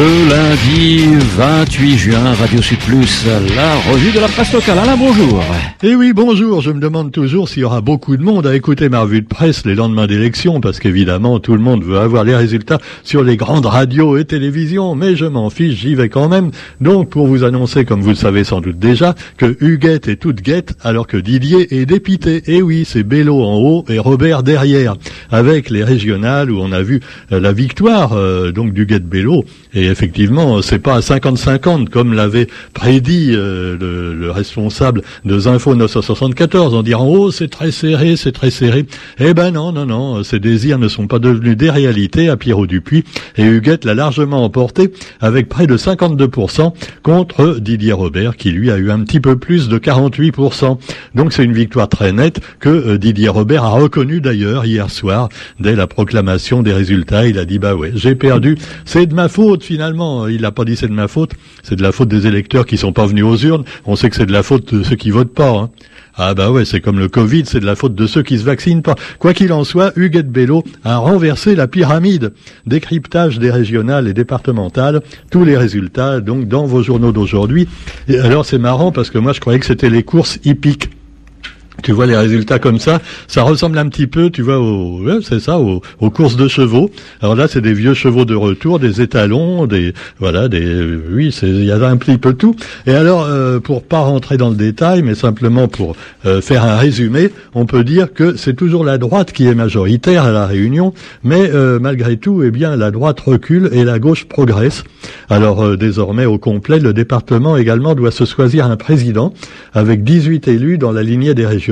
Le lundi 28 juin, Radio Sud Plus, la revue de la presse locale. Alain, bonjour. Eh oui, bonjour. Je me demande toujours s'il y aura beaucoup de monde à écouter ma revue de presse les lendemains d'élection, parce qu'évidemment, tout le monde veut avoir les résultats sur les grandes radios et télévisions, mais je m'en fiche, j'y vais quand même. Donc, pour vous annoncer, comme vous le savez sans doute déjà, que Huguette est toute guette, alors que Didier est dépité. Eh oui, c'est Bello en haut et Robert derrière, avec les régionales où on a vu euh, la victoire, euh, donc du guette Bello. Et effectivement, c'est pas à 50-50 comme l'avait prédit euh, le, responsable de Zinfo 974 en disant oh c'est très serré, c'est très serré. Eh ben non, non, non, ces désirs ne sont pas devenus des réalités à Pierrot Dupuis et Huguette l'a largement emporté avec près de 52% contre Didier Robert qui lui a eu un petit peu plus de 48%. Donc c'est une victoire très nette que euh, Didier Robert a reconnu d'ailleurs hier soir dès la proclamation des résultats. Il a dit bah ouais j'ai perdu, c'est de ma faute finalement. Il n'a pas dit c'est de ma faute, c'est de la faute des électeurs qui sont pas venus aux urnes. On sait que c'est de la faute de ceux qui votent pas. Hein. Ah bah ouais, c'est comme le Covid, c'est de la faute de ceux qui se vaccinent pas. Quoi qu'il en soit, Huguette Bello a renversé la pyramide. Décryptage des régionales et départementales, tous les résultats donc dans vos journaux d'aujourd'hui. Alors c'est marrant parce que moi je croyais que c'était les courses hippiques. Tu vois les résultats comme ça, ça ressemble un petit peu, tu vois, au, c'est ça, aux, courses de chevaux. Alors là, c'est des vieux chevaux de retour, des étalons, des, voilà, des, oui, il y a un petit peu tout. Et alors, euh, pour pas rentrer dans le détail, mais simplement pour euh, faire un résumé, on peut dire que c'est toujours la droite qui est majoritaire à la Réunion, mais euh, malgré tout, eh bien, la droite recule et la gauche progresse. Alors euh, désormais, au complet, le département également doit se choisir un président avec 18 élus dans la lignée des régions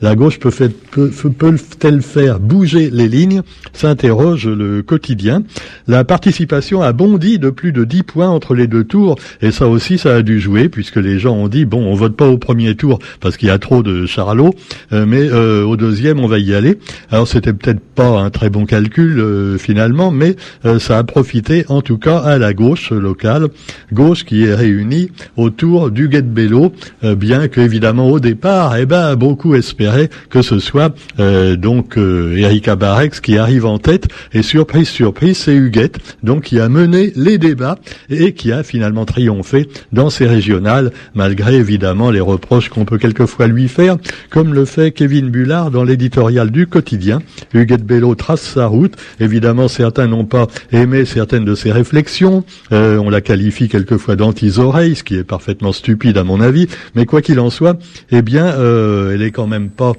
la gauche peut-elle faire bouger les lignes? S'interroge le quotidien. La participation a bondi de plus de 10 points entre les deux tours, et ça aussi, ça a dû jouer, puisque les gens ont dit, bon, on vote pas au premier tour parce qu'il y a trop de charlots, euh, mais euh, au deuxième, on va y aller. Alors, c'était peut-être pas un très bon calcul, euh, finalement, mais ça a profité, en tout cas, à la gauche locale, gauche qui est réunie autour du Guet Bello, bien qu'évidemment, au départ, eh ben, beaucoup espéraient que ce soit euh, donc euh, Erika Barex qui arrive en tête. Et surprise, surprise, c'est Huguette, donc qui a mené les débats et qui a finalement triomphé dans ces régionales, malgré évidemment les reproches qu'on peut quelquefois lui faire, comme le fait Kevin Bullard dans l'éditorial du quotidien. Huguette Bello trace sa route. Évidemment, certains n'ont pas aimé certaines de ses réflexions. Euh, on la qualifie quelquefois d'anti-oreilles, ce qui est parfaitement stupide à mon avis. Mais quoi qu'il en soit, eh bien, euh, elle est quand même pas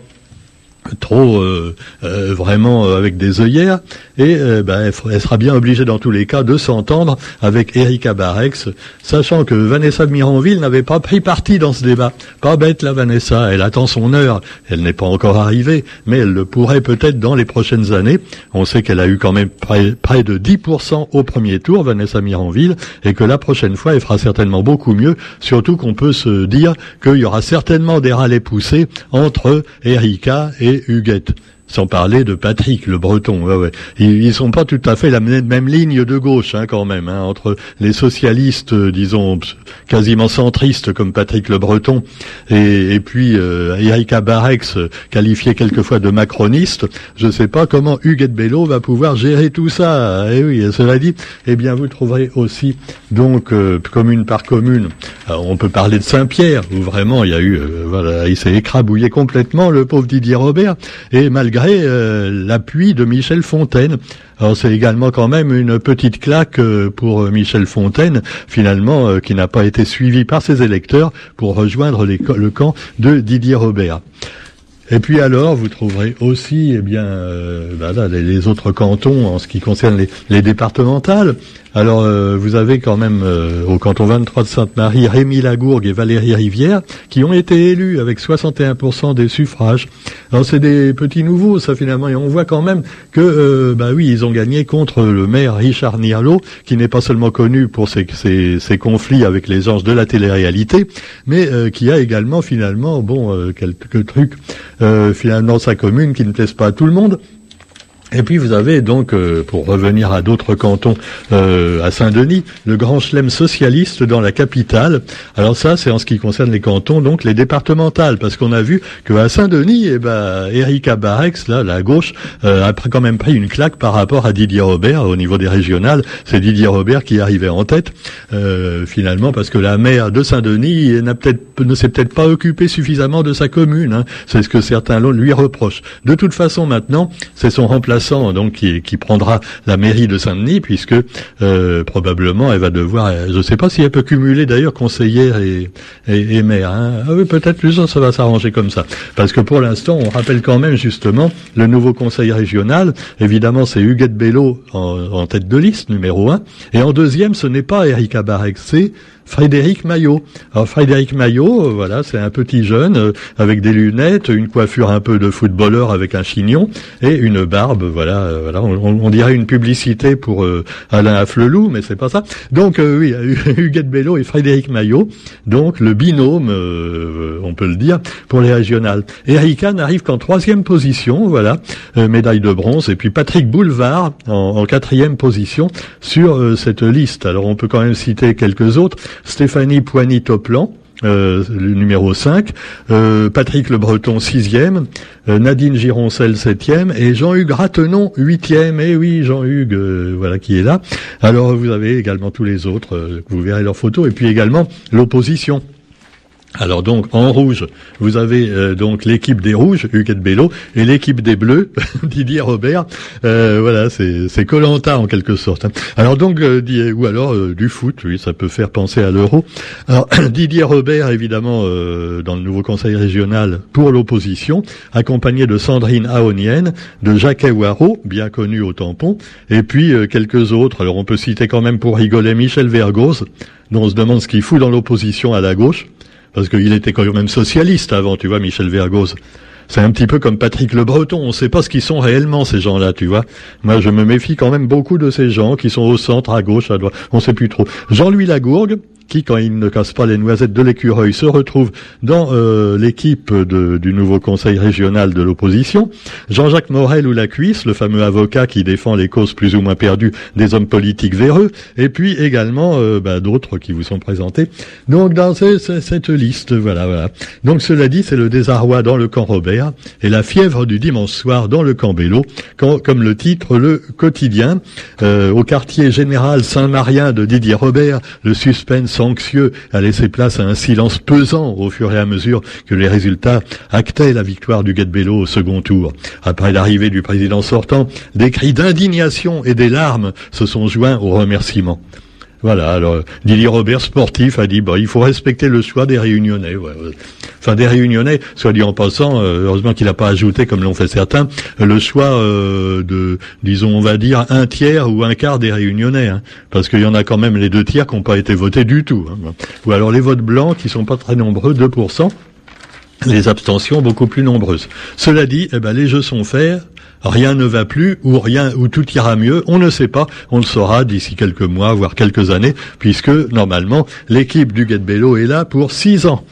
trop euh, euh, vraiment euh, avec des œillères et ben, elle, sera bien obligée dans tous les cas de s'entendre avec Erika Barex, sachant que Vanessa Miranville n'avait pas pris parti dans ce débat. Pas bête la Vanessa, elle attend son heure, elle n'est pas encore arrivée, mais elle le pourrait peut-être dans les prochaines années. On sait qu'elle a eu quand même près, de 10% au premier tour, Vanessa Miranville, et que la prochaine fois elle fera certainement beaucoup mieux, surtout qu'on peut se dire qu'il y aura certainement des râlets poussés entre Erika et Huguette. Sans parler de Patrick, le breton. Ouais, ouais. Ils, sont pas tout à fait la même, ligne de gauche, hein, quand même, hein, entre les socialistes, euh, disons, quasiment centristes comme Patrick le breton, et, et puis euh, Erika Barex, qualifié quelquefois de macroniste. Je ne sais pas comment Huguette Bello va pouvoir gérer tout ça. Et eh oui, cela dit, eh bien, vous trouverez aussi, donc, euh, commune par commune, on peut parler de Saint-Pierre, où vraiment il y a eu, euh, voilà, il s'est écrabouillé complètement, le pauvre Didier Robert, et malgré euh, l'appui de Michel Fontaine. Alors c'est également quand même une petite claque euh, pour euh, Michel Fontaine, finalement, qui n'a pas été suivi par ses électeurs pour rejoindre le camp de Didier Robert. Et puis alors, vous trouverez aussi, eh bien, bah les, autres cantons en ce qui concerne les départementales. Alors, euh, vous avez quand même euh, au canton 23 de Sainte-Marie Rémi Lagourgue et Valérie Rivière qui ont été élus avec 61% des suffrages. Alors, c'est des petits nouveaux, ça finalement, et on voit quand même que, euh, bah oui, ils ont gagné contre le maire Richard Nialo, qui n'est pas seulement connu pour ses, ses, conflits avec les anges de la télé-réalité, mais qui a également finalement, bon, quelques trucs, finalement, sa commune qui ne plaisent pas à tout le monde. Et puis vous avez donc, euh, pour revenir à d'autres cantons, euh, à Saint-Denis, le grand chelem socialiste dans la capitale. Alors ça, c'est en ce qui concerne les cantons, donc les départementales, parce qu'on a vu qu'à Saint-Denis, eh ben, Erika Barex, là, la gauche, euh, a quand même pris une claque par rapport à Didier Robert au niveau des régionales. C'est Didier Robert qui arrivait en tête, finalement, parce que la maire de Saint-Denis n'a peut-être ne s'est peut-être pas occupé suffisamment de sa commune. Hein. C'est ce que certains lui reprochent. De toute façon, maintenant, c'est son remplacement donc qui, prendra la mairie de Saint-Denis, puisque euh, probablement elle va devoir, je ne sais pas si elle peut cumuler d'ailleurs conseillère et, et, maire. Hein. Ah peut-être plus ça va s'arranger comme ça, parce que pour l'instant, on rappelle quand même justement le nouveau conseil régional. Évidemment, c'est Huguette Bello en, tête de liste numéro un, et en deuxième, ce n'est pas Erika Barek, c'est Frédéric Maillot. Alors Frédéric Maillot, euh, voilà, c'est un petit jeune euh, avec des lunettes, une coiffure un peu de footballeur avec un chignon et une barbe. Voilà, euh, voilà, on, dirait une publicité pour Alain Afflelou, mais c'est pas ça. Donc oui, Huguette Bello et Frédéric Maillot, donc le binôme, on peut le dire, pour les régionales. Erika n'arrive qu'en troisième position, voilà, médaille de bronze, et puis Patrick Boulevard en quatrième position sur cette liste. Alors on peut quand même citer quelques autres. Stéphanie Poigny-Toplan, euh, le numéro 5, euh, Patrick Le Breton 6e, euh, Nadine Gironcel 7e et Jean-Hugues Ratenon 8e. Et oui, Jean-Hugues, voilà qui est là. Alors vous avez également tous les autres, vous verrez leurs photos, et puis également l'opposition. Alors donc en rouge, vous avez euh, donc l'équipe des rouges, Huguette Bello, et l'équipe des bleus, Didier Robert. Euh, voilà, c'est Colanta en quelque sorte. Hein. Alors donc euh, ou alors du foot, oui, ça peut faire penser à l'euro. Alors Didier Robert, évidemment, dans le nouveau conseil régional pour l'opposition, accompagné de Sandrine Aonienne, de Jacques Waro, bien connu au tampon, et puis quelques autres. Alors on peut citer quand même pour rigoler Michel Vergos, dont on se demande ce qu'il fout dans l'opposition à la gauche parce qu'il était quand même socialiste avant, tu vois, Michel Vergoz. C'est un petit peu comme Patrick Le Breton, on ne sait pas ce qu'ils sont réellement ces gens-là, tu vois. Moi, je me méfie quand même beaucoup de ces gens qui sont au centre, à gauche, à droite, on ne sait plus trop. Jean-Louis Lagourgue, qui, quand il ne casse pas les noisettes de l'écureuil, se retrouve dans euh, l'équipe du nouveau conseil régional de l'opposition. Jean-Jacques Morel ou la cuisse, le fameux avocat qui défend les causes plus ou moins perdues des hommes politiques véreux, et puis également euh, bah, d'autres qui vous sont présentés. Donc dans cette liste, voilà, voilà. Donc cela dit, c'est le désarroi dans le camp Robert et la fièvre du dimanche soir dans le camp Bello, comme le titre le quotidien. Euh, au quartier général Saint-Marien de Didier Robert, le suspense anxieux a laissé place à un silence pesant au fur et à mesure que les résultats actaient la victoire du Bello au second tour. Après l'arrivée du président sortant, des cris d'indignation et des larmes se sont joints aux remerciements. Voilà, alors Didier Robert, sportif, a dit bah, il faut respecter le choix des réunionnais. Enfin, des réunionnais, soit dit en passant, euh, heureusement qu'il n'a pas ajouté, comme l'ont fait certains, le choix euh, de, disons, on va dire, un tiers ou un quart des réunionnais. Hein, parce qu'il y en a quand même les deux tiers qui n'ont pas été votés du tout. Hein. Ou alors les votes blancs qui sont pas très nombreux, 2%. Les abstentions beaucoup plus nombreuses. Cela dit, eh ben, les jeux sont faits rien ne va plus ou rien ou tout ira mieux, on ne sait pas, on le saura d'ici quelques mois, voire quelques années, puisque normalement l'équipe du Get est là pour six ans.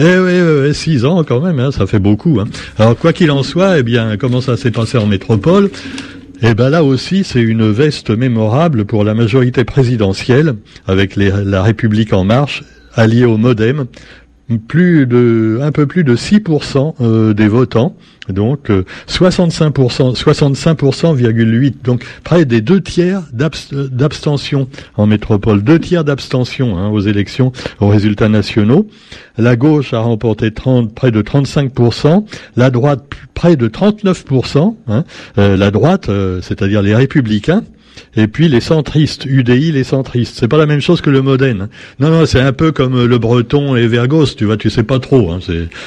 Eh oui, six ans quand même, hein, ça fait beaucoup. Hein. Alors quoi qu'il en soit, eh bien, comment ça s'est passé en métropole? Eh ben là aussi, c'est une veste mémorable pour la majorité présidentielle, avec la République en marche, alliée au MoDem, plus de, un peu plus de 6% euh, des votants, donc 65%, 65,8%, donc près des deux tiers d'abstention en métropole, deux tiers d'abstention hein, aux élections, aux résultats nationaux. La gauche a remporté 30, près de 35%, la droite près de 39%, hein, euh, la droite, euh, c'est-à-dire les républicains, et puis les centristes, UDI, les centristes. C'est pas la même chose que le Modène. Non, non, c'est un peu comme euh, le Breton et Vergos, tu vois, tu sais pas trop. Hein.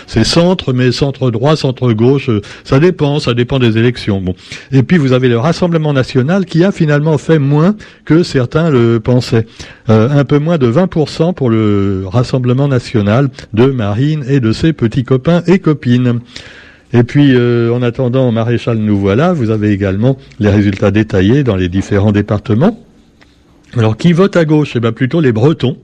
C'est centre, mais centre droit, centre gauche, euh, ça dépend, ça dépend des élections. Bon. Et puis vous avez le Rassemblement national qui a finalement fait moins que certains le pensaient. Euh, un peu moins de 20% pour le Rassemblement national de Marine et de ses petits copains et copines. Et puis, euh, en attendant, maréchal, nous voilà. Vous avez également les résultats détaillés dans les différents départements. Alors, qui vote à gauche? Eh bien, plutôt les Bretons.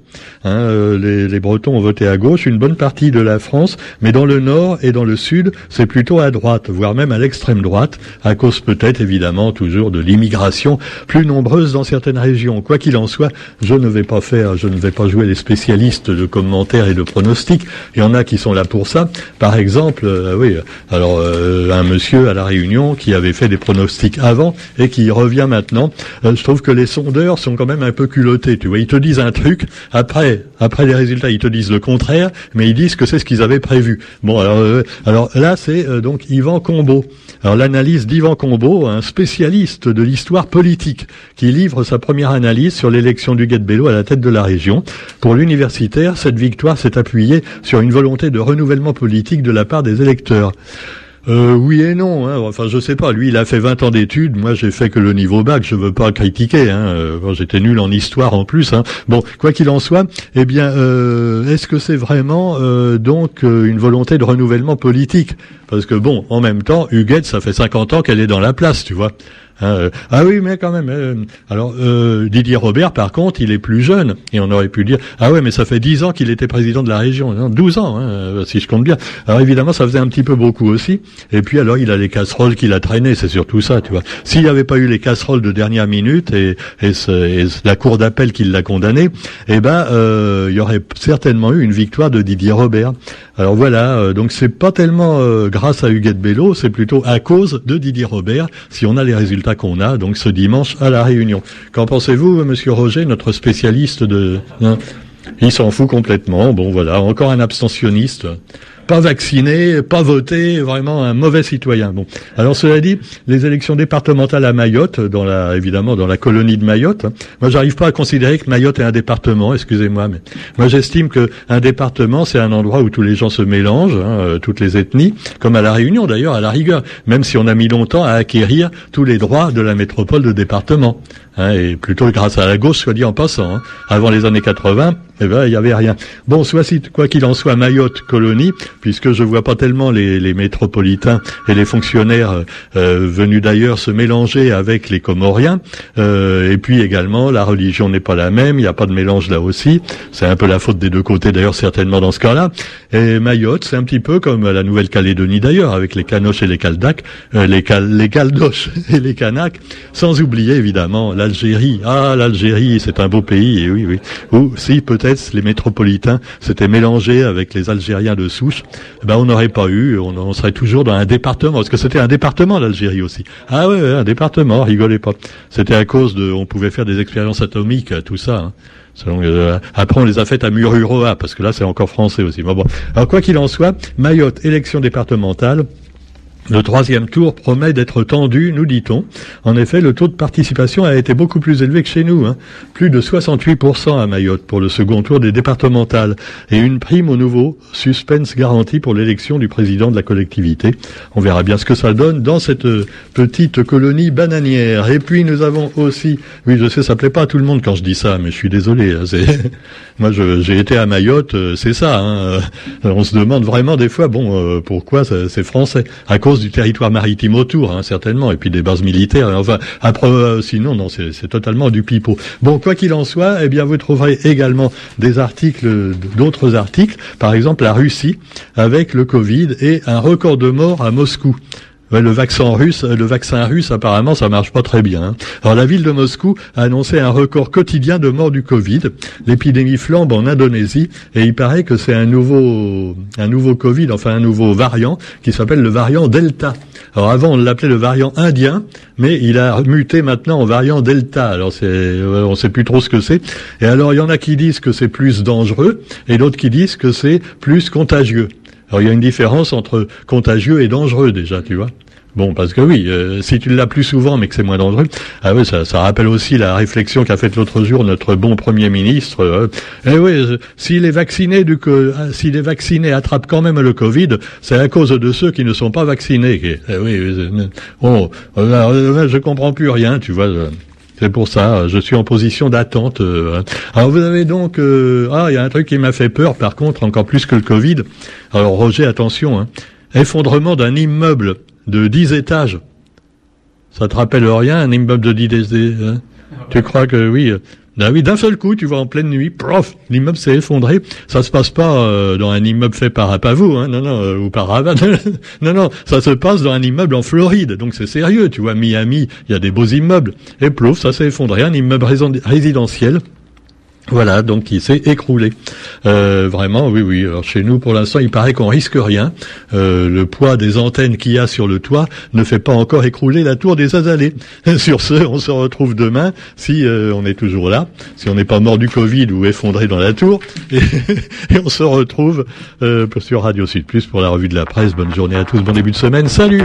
Hein, les, les, Bretons ont voté à gauche, une bonne partie de la France, mais dans le nord et dans le sud, c'est plutôt à droite, voire même à l'extrême droite, à cause peut-être évidemment toujours de l'immigration plus nombreuse dans certaines régions. Quoi qu'il en soit, je ne vais pas faire, je ne vais pas jouer les spécialistes de commentaires et de pronostics. Il y en a qui sont là pour ça. Par exemple, euh, oui, alors euh, un monsieur à la Réunion qui avait fait des pronostics avant et qui revient maintenant. Euh, je trouve que les sondeurs sont quand même un peu culottés. Tu vois, ils te disent un truc, après, après les résultats, ils te disent le contraire, mais ils disent que c'est ce qu'ils avaient prévu. Bon, alors, alors là, c'est donc Yvan Combeau. Alors l'analyse d'Yvan Combeau, un spécialiste de l'histoire politique, qui livre sa première analyse sur l'élection du Guet-Bello à la tête de la région. Pour l'universitaire, cette victoire s'est appuyée sur une volonté de renouvellement politique de la part des électeurs. Euh, oui et non. Hein. Enfin, je sais pas. Lui, il a fait 20 ans d'études. Moi, j'ai fait que le niveau bac. Je veux pas critiquer. Hein. Euh, j'étais nul en histoire en plus. Hein. Bon, quoi qu'il en soit, eh bien, euh, est-ce que c'est vraiment donc une volonté de renouvellement politique? Parce que bon, en même temps, Huguette, ça fait 50 ans qu'elle est dans la place, tu vois. Hein, euh, ah oui, mais quand même. Euh, alors euh, Didier Robert, par contre, il est plus jeune et on aurait pu dire ah ouais, mais ça fait 10 ans qu'il était président de la région, non, 12 ans, hein, si je compte bien. Alors évidemment, ça faisait un petit peu beaucoup aussi. Et puis alors, il a les casseroles qu'il a traînées, c'est surtout ça, tu vois. S'il n'y avait pas eu les casseroles de dernière minute et, et, la cour d'appel qui l'a condamné, eh ben, il y aurait certainement eu une victoire de Didier Robert. Alors voilà, donc c'est pas tellement grâce à Huguette Bello, c'est plutôt à cause de Didier Robert si on a les résultats qu'on a donc ce dimanche à la Réunion. Qu'en pensez-vous, Monsieur Roger, notre spécialiste de hein? Il s'en fout complètement. Bon, voilà, encore un abstentionniste pas vacciné, pas voté, vraiment un mauvais citoyen. Bon, alors cela dit, les élections départementales à Mayotte, dans la évidemment dans la colonie de Mayotte, hein, moi j'arrive pas à considérer que Mayotte est un département. Excusez-moi, mais moi j'estime que un département c'est un endroit où tous les gens se mélangent, hein, euh, toutes les ethnies, comme à la Réunion d'ailleurs, à la rigueur, même si on a mis longtemps à acquérir tous les droits de la métropole de département. Hein, et plutôt grâce à la gauche, soit dit en passant. Hein. Avant les années 80, eh ben, il n'y avait rien. Bon, soit quoi qu'il en soit, Mayotte, colonie, puisque je vois pas tellement les, les métropolitains et les fonctionnaires euh, venus d'ailleurs se mélanger avec les Comoriens. Euh, et puis également, la religion n'est pas la même, il n'y a pas de mélange là aussi. C'est un peu la faute des deux côtés d'ailleurs, certainement dans ce cas-là. Et Mayotte, c'est un petit peu comme la Nouvelle-Calédonie d'ailleurs, avec les Canoches et les Caldacs, euh, les, Cal les Caldoches et les Kanaks, sans oublier évidemment la l'Algérie. Ah, l'Algérie, c'est un beau pays, et oui, oui. Ou si peut-être les métropolitains s'étaient mélangés avec les Algériens de souche, ben on n'aurait pas eu, on, serait toujours dans un département, parce que c'était un département l'Algérie aussi. Ah ouais, un département, rigolez pas. C'était à cause de, on pouvait faire des expériences atomiques, tout ça. Hein. Euh, après, on les a faites à Mururoa, parce que là, c'est encore français aussi. bon. Alors, quoi qu'il en soit, Mayotte, élection départementale, le troisième tour promet d'être tendu, nous dit-on. En effet, le taux de participation a été beaucoup plus élevé que chez nous. Hein. Plus de 68% à Mayotte pour le second tour des départementales. Et une prime au nouveau suspense garantie pour l'élection du président de la collectivité. On verra bien ce que ça donne dans cette petite colonie bananière. Et puis nous avons aussi... Oui, je sais, ça plaît pas à tout le monde quand je dis ça, mais je suis désolé. Hein, Moi, j'ai été à Mayotte, euh, c'est ça. Hein. On se demande vraiment des fois, bon, euh, pourquoi c'est français? Du territoire maritime autour, hein, certainement, et puis des bases militaires. Enfin, euh, sinon, non, c'est totalement du pipeau. Bon, quoi qu'il en soit, eh bien, vous trouverez également des articles, d'autres articles, par exemple la Russie avec le Covid et un record de morts à Moscou le vaccin russe, le vaccin russe apparemment ça marche pas très bien. Hein. Alors la ville de Moscou a annoncé un record quotidien de morts du Covid. L'épidémie flambe en Indonésie et il paraît que c'est un nouveau un nouveau Covid, enfin un nouveau variant qui s'appelle le variant Delta. Alors avant on l'appelait le variant indien, mais il a muté maintenant en variant Delta. Alors c'est on sait plus trop ce que c'est. Et alors il y en a qui disent que c'est plus dangereux et d'autres qui disent que c'est plus contagieux. Alors il y a une différence entre contagieux et dangereux déjà, tu vois. Bon, parce que oui, euh, si tu l'as plus souvent, mais que c'est moins dangereux, ah oui, ça, ça rappelle aussi la réflexion qu'a faite l'autre jour notre bon premier ministre. Euh, eh oui, euh, si les vaccinés du, si les vaccinés attrapent quand même le Covid, c'est à cause de ceux qui ne sont pas vaccinés. Eh oui, bon, je comprends plus rien, tu vois. C'est pour ça, je suis en position d'attente. Hein. Alors vous avez donc, ah, il y a un truc qui m'a fait peur, par contre, encore plus que le Covid. Alors Roger, attention, hein. effondrement d'un immeuble de 10 étages. Ça te rappelle rien, un immeuble de 10 étages hein? Tu crois que oui Ben oui, d'un seul coup, tu vois, en pleine nuit, prof, l'immeuble s'est effondré. Ça se passe pas euh, dans un immeuble fait par Apavou, hein, non, non, euh, ou par Havane. non, non, ça se passe dans un immeuble en Floride. Donc c'est sérieux, tu vois, Miami, il y a des beaux immeubles. Et plouf, ça s'est effondré, un immeuble résidentiel voilà, donc il s'est écroulé. Euh, vraiment, oui, oui. Alors chez nous, pour l'instant, il paraît qu'on risque rien. Euh, le poids des antennes qu'il y a sur le toit ne fait pas encore écrouler la tour des Azalées. sur ce, on se retrouve demain, si euh, on est toujours là, si on n'est pas mort du Covid ou effondré dans la tour, et, on se retrouve sur Radio Sud Plus pour la revue de la presse. Bonne journée à tous, bon début de semaine, salut